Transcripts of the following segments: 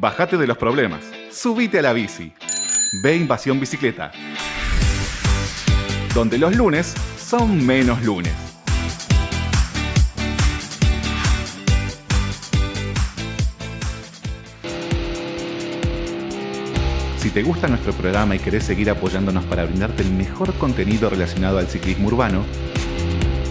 Bájate de los problemas. Subite a la bici. Ve Invasión Bicicleta. Donde los lunes son menos lunes. Si te gusta nuestro programa y querés seguir apoyándonos para brindarte el mejor contenido relacionado al ciclismo urbano,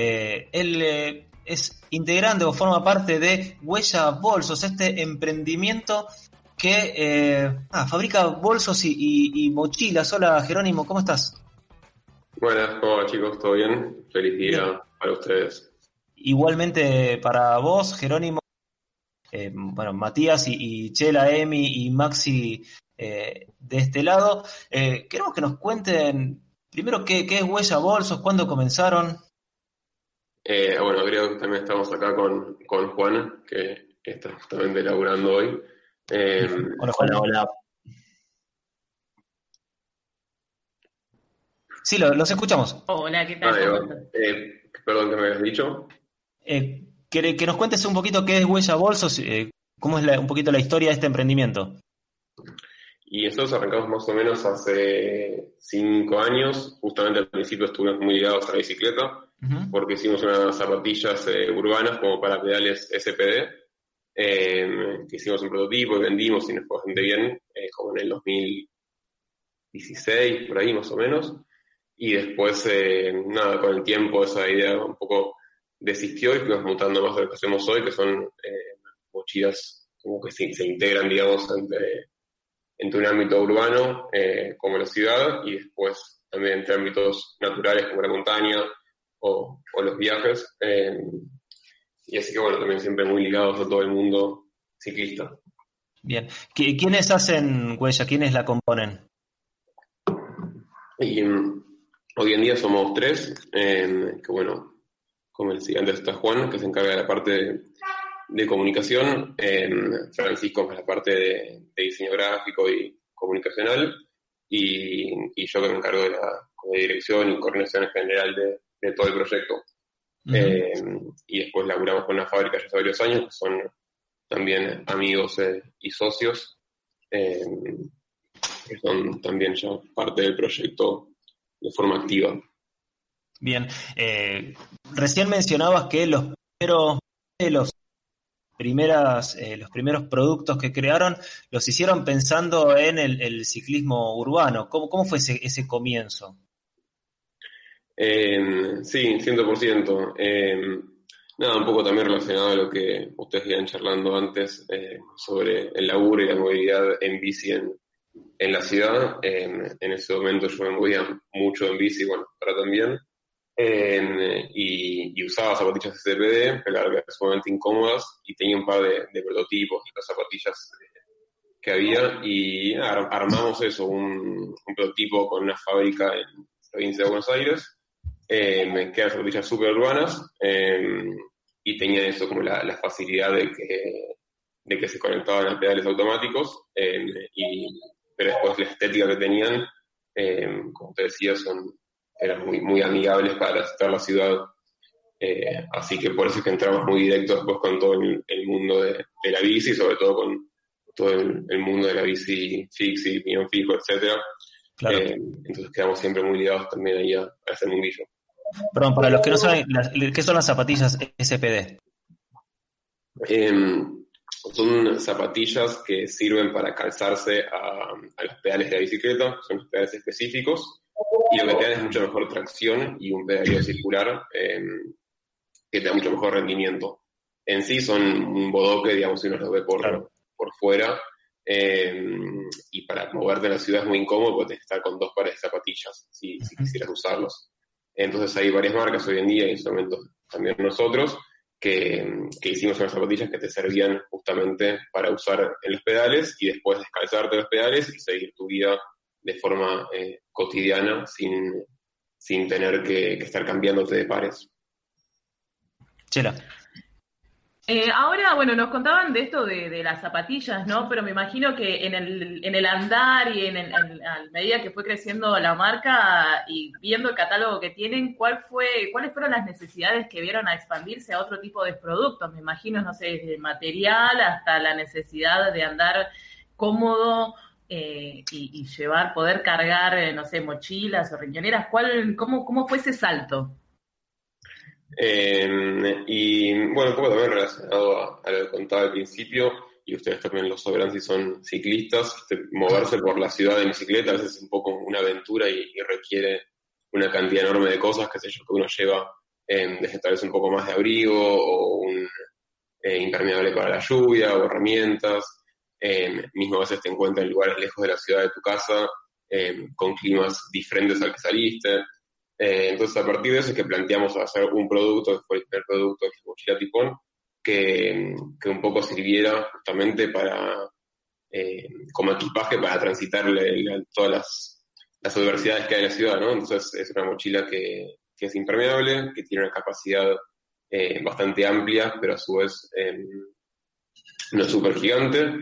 Eh, él eh, es integrante o forma parte de Huella Bolsos, este emprendimiento que eh, ah, fabrica bolsos y, y- y mochilas. Hola Jerónimo, ¿cómo estás? Buenas, ¿cómo va, chicos? ¿Todo bien? Feliz día Bien. para ustedes. Igualmente para vos, Jerónimo, eh, bueno, Matías y, y Chela, Emi y Maxi eh, de este lado. Queremos que nos cuenten primero qué, qué es Huella Bolsos, cuándo comenzaron. Eh, bueno, creo que también estamos acá con, con Juan, que está justamente laburando hoy. Eh, Hola, Juan. hola. Sí, lo- los escuchamos. Hola, ¿qué tal? Eh, perdón que me habías dicho. Eh, que, que nos cuentes un poquito qué es Huella Bolsos, eh, cómo es la- un poquito la historia de este emprendimiento. Y nosotros arrancamos más o menos hace cinco años. Justamente al principio estuvimos muy ligados a la bicicleta, Porque hicimos unas zapatillas eh, urbanas como para pedales SPD, eh, que hicimos un prototipo y vendimos y nos fue bastante bien, eh, como en el 2016, por ahí más o menos. Y después, eh, nada, con el tiempo esa idea un poco desistió y fuimos mutando más de lo que hacemos hoy, que son eh, mochilas como que se, se integran, digamos, entre, entre un ámbito urbano eh, como la ciudad y después también entre ámbitos naturales como la montaña o, o los viajes. eh, y así que bueno, también siempre muy ligados a todo el mundo ciclista. Bien. ¿Qui- ¿Quiénes hacen Huella? ¿Quiénes la componen? Y mm, hoy en día somos tres, eh, que bueno, como decía antes está Juan, que se encarga de la parte de, de comunicación, eh, Francisco que es la parte de, de diseño gráfico y comunicacional, y, y yo que me encargo de la de dirección y coordinación en general de, de todo el proyecto. Eh, y después laburamos con una fábrica ya hace varios años, que son también amigos eh, y socios, eh, que son también ya parte del proyecto de forma activa. Bien. Recién mencionabas que los primeros los primeras los primeros productos que crearon los hicieron pensando en el, el ciclismo urbano. ¿Cómo, cómo fue ese, ese comienzo? Eh, sí, 100%. Eh, nada, un poco también relacionado a lo que ustedes iban charlando antes eh, sobre el laburo y la movilidad en bici en, la ciudad. Eh, en ese momento yo me movía mucho en bici, bueno, ahora también. Y, usaba zapatillas SPD, pero verdad sumamente incómodas, y tenía un par de, prototipos de las zapatillas eh, que había, y armamos eso, un prototipo con una fábrica en la provincia de Buenos Aires, eh, me quedan zapatillas súper urbanas eh, y tenía eso como la, la facilidad de que, de que se conectaban a pedales automáticos, eh, y, pero después la estética que tenían, eh, como te decía, son, eran muy, muy amigables para estar la ciudad. Eh, así que por eso es que entramos muy directo después con todo el, el mundo de, de la bici, sobre todo con todo el, el mundo de la bici fixie, piñón fijo, etcétera. Claro. Eh, entonces quedamos siempre muy ligados también ahí a, a ese mundillo. Perdón, para los que no saben, las- ¿qué son las zapatillas SPD? Eh, son zapatillas que sirven para calzarse a, a los pedales de la bicicleta, son los pedales específicos, y lo que te dan es mucha mejor tracción y un pedaleo circular eh, que te da mucho mejor rendimiento. En sí son un bodoque, digamos, si uno lo ve por, Claro. por fuera, eh, y para moverte en la ciudad es muy incómodo porque tienes que estar con dos pares de zapatillas si, quisieras usarlos. Entonces hay varias marcas hoy en día, y en ese momento también nosotros, que, hicimos unas zapatillas que te servían justamente para usar en los pedales y después descalzarte los pedales y seguir tu vida de forma eh, cotidiana sin, sin tener que, que, estar cambiándote de pares. Chela. Eh, ahora, bueno, nos contaban de esto de, las zapatillas, ¿no? Pero me imagino que en el, en el andar y en, a medida que fue creciendo la marca y viendo el catálogo que tienen, ¿cuál fue, ¿cuáles fueron las necesidades que vieron a expandirse a otro tipo de productos? Me imagino, no sé, desde material hasta la necesidad de andar cómodo eh, y, llevar, poder cargar, eh, no sé, mochilas o riñoneras. ¿Cuál, cómo, ¿Cómo fue ese salto? Eh, y bueno, un poco también relacionado a, lo que contaba al principio, y ustedes también lo sabrán si son ciclistas, este, moverse por la ciudad en bicicleta a veces es un poco una aventura y, requiere una cantidad enorme de cosas, qué sé yo, que uno lleva eh, desde tal vez un poco más de abrigo o un eh, impermeable para la lluvia o herramientas. Eh, mismo a veces te encuentras en lugares lejos de la ciudad de tu casa, con climas diferentes al que saliste. Eh, entonces, a partir de eso es que planteamos hacer un producto, que fue el primer producto de mochila Tifón, que, que, un poco sirviera justamente para, eh, como equipaje para transitar todas las, las, adversidades que hay en la ciudad, ¿no? Entonces, es una mochila que, que es impermeable, que tiene una capacidad eh, bastante amplia, pero a su vez no es súper gigante.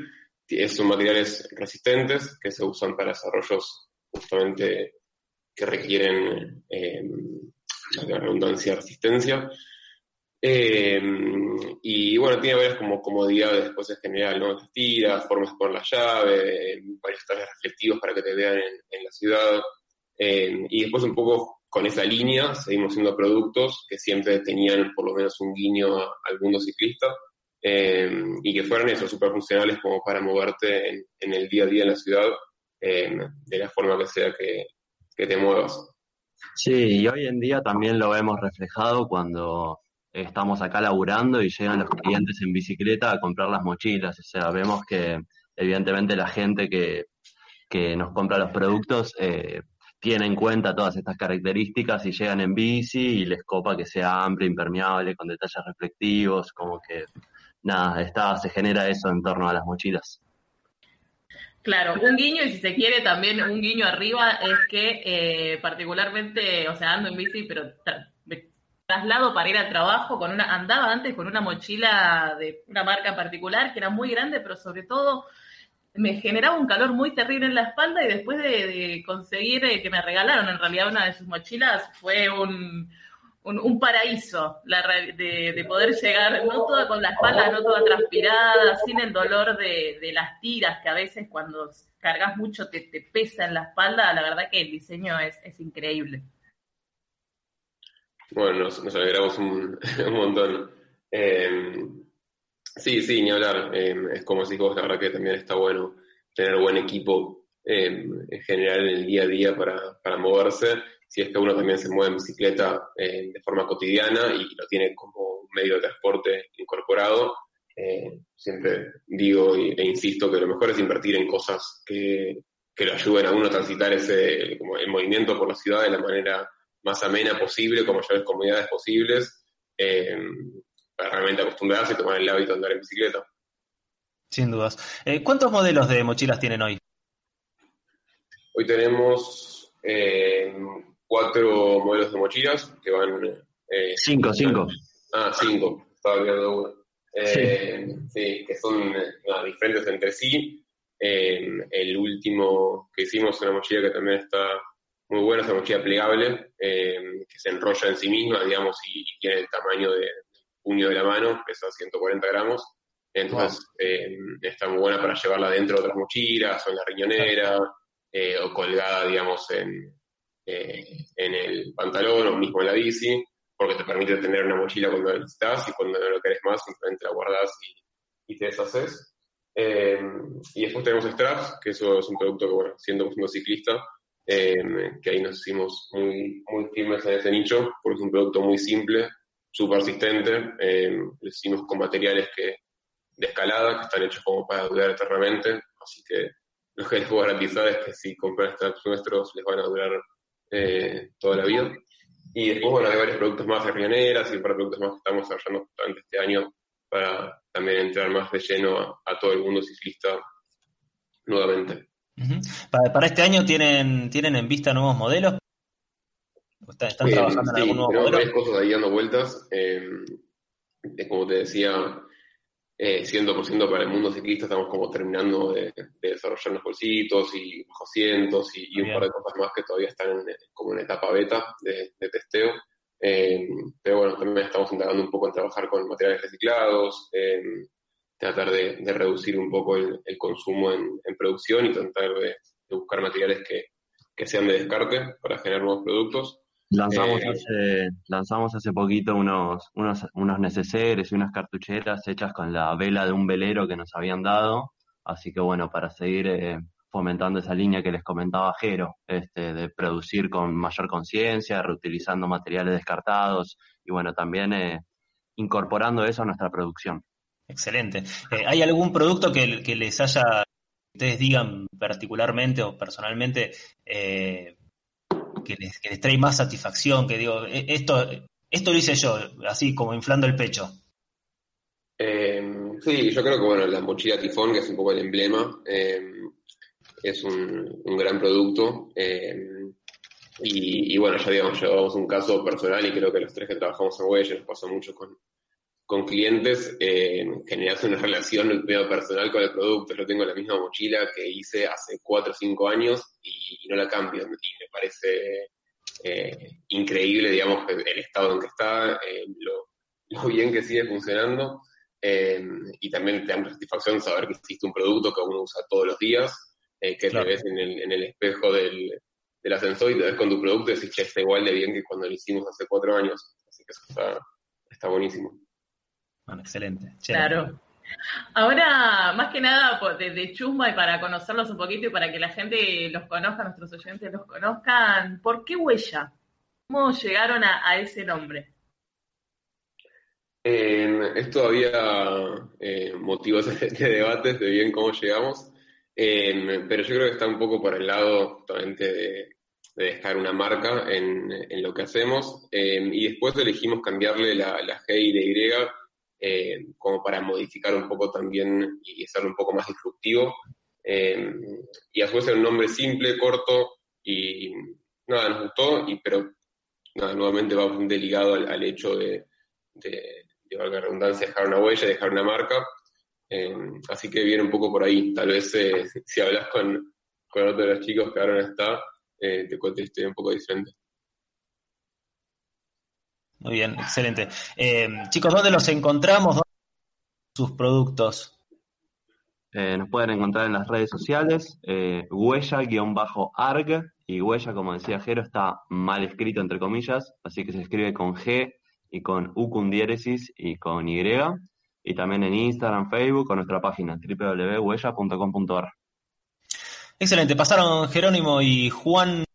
Son materiales resistentes que se usan para desarrollos justamente que requieren eh, la redundancia resistencia. Eh, y bueno, tiene varias como comodidades después en general, ¿no? Las tiras, formas poner la llave, varios trajes reflectivos para que te vean en, la ciudad. Y después un poco con esa línea seguimos haciendo productos que siempre tenían por lo menos un guiño al mundo ciclista y que fueran esos súper funcionales como para moverte en, en, el día a día en la ciudad de la forma que sea que, que te muevas. Sí, y hoy en día también lo vemos reflejado cuando estamos acá laburando y llegan los clientes en bicicleta a comprar las mochilas. O sea, vemos que evidentemente la gente que, que nos compra los productos eh, tiene en cuenta todas estas características y llegan en bici y les copa que sea amplio, impermeable, con detalles reflectivos, como que nada, está, se genera eso en torno a las mochilas. Claro, un guiño y si se quiere también un guiño arriba es que eh, particularmente, o sea, ando en bici, pero me traslado para ir al trabajo con una, andaba antes con una mochila de una marca en particular que era muy grande, pero sobre todo me generaba un calor muy terrible en la espalda y después de, conseguir eh, que me regalaron en realidad una de sus mochilas fue un, un, paraíso la, de, poder llegar, no toda con la espalda, no toda transpirada, sin el dolor de, las tiras, que a veces cuando cargas mucho te, te, pesa en la espalda, la verdad que el diseño es, increíble. Bueno, nos, alegramos un, montón. Eh, sí, sí, ni hablar. Eh, es como si vos, la verdad que también está bueno tener buen equipo eh, en general en el día a día para moverse si es que uno también se mueve en bicicleta eh, de forma cotidiana y lo tiene como un medio de transporte incorporado, eh, siempre digo e insisto que lo mejor es invertir en cosas que, que lo ayuden a uno a transitar ese como el movimiento por la ciudad de la manera más amena posible, con mayores comunidades posibles, eh, para realmente acostumbrarse y tomar el hábito de andar en bicicleta. Sin dudas. ¿Cuántos modelos de mochilas tienen hoy? Hoy tenemos cuatro modelos de mochilas que van... Eh, cinco, cinco. Ah, cinco, estaba viendo uno. Eh, sí. que son eh, diferentes entre sí. el último que hicimos, una mochila que también está muy buena, es una mochila plegable, que se enrolla en sí misma, digamos, y, tiene el tamaño de, del puño de la mano, pesa 140 gramos. Entonces, está muy buena para llevarla dentro de otras mochilas, o en la riñonera, o colgada, digamos, en, eh, en el pantalón o mismo en la bici, porque te permite tener una mochila cuando la necesitas y cuando no lo querés más, simplemente la guardas y, te deshaces. Eh, y después tenemos straps, que eso es un producto que, bueno, siendo, siendo ciclista, eh, que ahí nos hicimos muy, muy firmes en ese nicho, porque es un producto muy simple, súper resistente, lo hicimos con materiales que, de escalada, que están hechos como para durar eternamente, así que lo que les puedo garantizar es que si compran straps nuestros les van a durar eh, toda la vida. Y después, bueno, hay varios productos más de Rioneras y para productos más que estamos desarrollando justamente este año para también entrar más de lleno a, todo el mundo ciclista nuevamente. para, este año tienen, tienen en vista nuevos modelos. ¿Están, trabajando en algún nuevo modelo? Hay cosas ahí dando vueltas. Eh, como te decía, eh, 100% para el mundo ciclista estamos como terminando de, desarrollar los bolsitos y bajos cientos y, un par de cosas más que todavía están en, como en etapa beta de, testeo. Eh, pero bueno, también estamos intentando un poco en trabajar con materiales reciclados, tratar de, reducir un poco el, consumo en, producción y tratar de, buscar materiales que, que, sean de descarte para generar nuevos productos. Lanzamos, eh, hace, lanzamos hace poquito unos, unos, unos neceseres y unas cartucheras hechas con la vela de un velero que nos habían dado. Así que bueno, para seguir eh, fomentando esa línea que les comentaba Jero, este, de producir con mayor conciencia, reutilizando materiales descartados y bueno, también eh, incorporando eso a nuestra producción. Excelente. ¿Hay algún producto que, que, les haya, ustedes digan particularmente o personalmente, eh, que les, trae más satisfacción, que digo, e, esto, esto lo hice yo, así como inflando el pecho. Eh, sí, yo creo que bueno, la mochila tifón, que es un poco el emblema, eh, es un, gran producto. Eh, y, bueno, ya digamos, llevamos un caso personal y creo que los tres que trabajamos en Huella nos pasó mucho con, con clientes, eh, generas una relación medio personal con el producto. Yo tengo la misma mochila que hice hace 4 o 5 años y, no la cambio. Y me parece eh, increíble, digamos, el estado en que está, eh, lo, bien que sigue funcionando. Eh, y también te da satisfacción saber que existe un producto que uno usa todos los días, que te ves en el, en el espejo del, del, ascensor y te ves con tu producto y decís, che, está igual de bien que cuando lo hicimos hace 4 años. Así que eso está, está buenísimo. Bueno, excelente. Claro. Ahora, más que nada de, chumba y para conocerlos un poquito y para que la gente los conozca, nuestros oyentes los conozcan, ¿por qué huella? ¿Cómo llegaron a, ese nombre? es todavía eh, motivos de, debates de bien cómo llegamos, pero yo creo que está un poco por el lado justamente de, dejar una marca en, lo que hacemos y después elegimos cambiarle la, la G y la Y eh, como para modificar un poco también y hacerlo un poco más disruptivo. Eh, y a su vez era un nombre simple, corto y nada, nos gustó, y, pero nada, nuevamente va bastante ligado al, hecho de, de, de, redundancia, dejar una huella, dejar una marca. Eh, así que viene un poco por ahí. Tal vez si hablas con, con otro de los chicos que ahora no está, te cuente un poco diferente. Muy bien, excelente. Eh, chicos, ¿dónde los encontramos? ¿Dónde sus productos? Eh, nos pueden encontrar en las redes sociales, eh, huella-arg, y huella, como decía Jero, está mal escrito entre comillas, así que se escribe con G y con U con diéresis y con Y, y también en Instagram, Facebook, con nuestra página www.huella.com.ar. Excelente, pasaron Jerónimo y Juan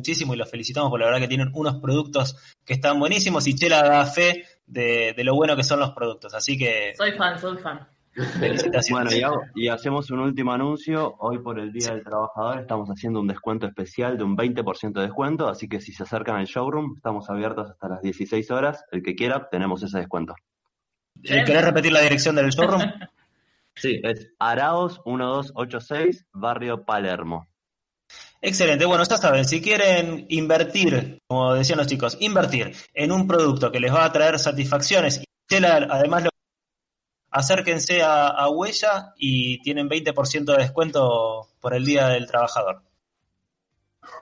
muchísimo y los felicitamos por la verdad que tienen unos productos que están buenísimos y Chela da fe de, lo bueno que son los productos. Así que. Soy fan, soy fan. Felicitaciones. Bueno, y, hacemos un último anuncio. Hoy por el Día del Trabajador estamos haciendo un descuento especial de un 20% de descuento, así que si se acercan al showroom, estamos abiertos hasta las 16 horas. El que quiera, tenemos ese descuento. ¿Querés repetir la dirección del showroom? sí, es Araos 1286, barrio Palermo. Excelente. Bueno, ya saben, si quieren invertir, como decían los chicos, invertir en un producto que les va a traer satisfacciones y además lo acérquense a, a Huella y tienen 20% de descuento por el Día del Trabajador.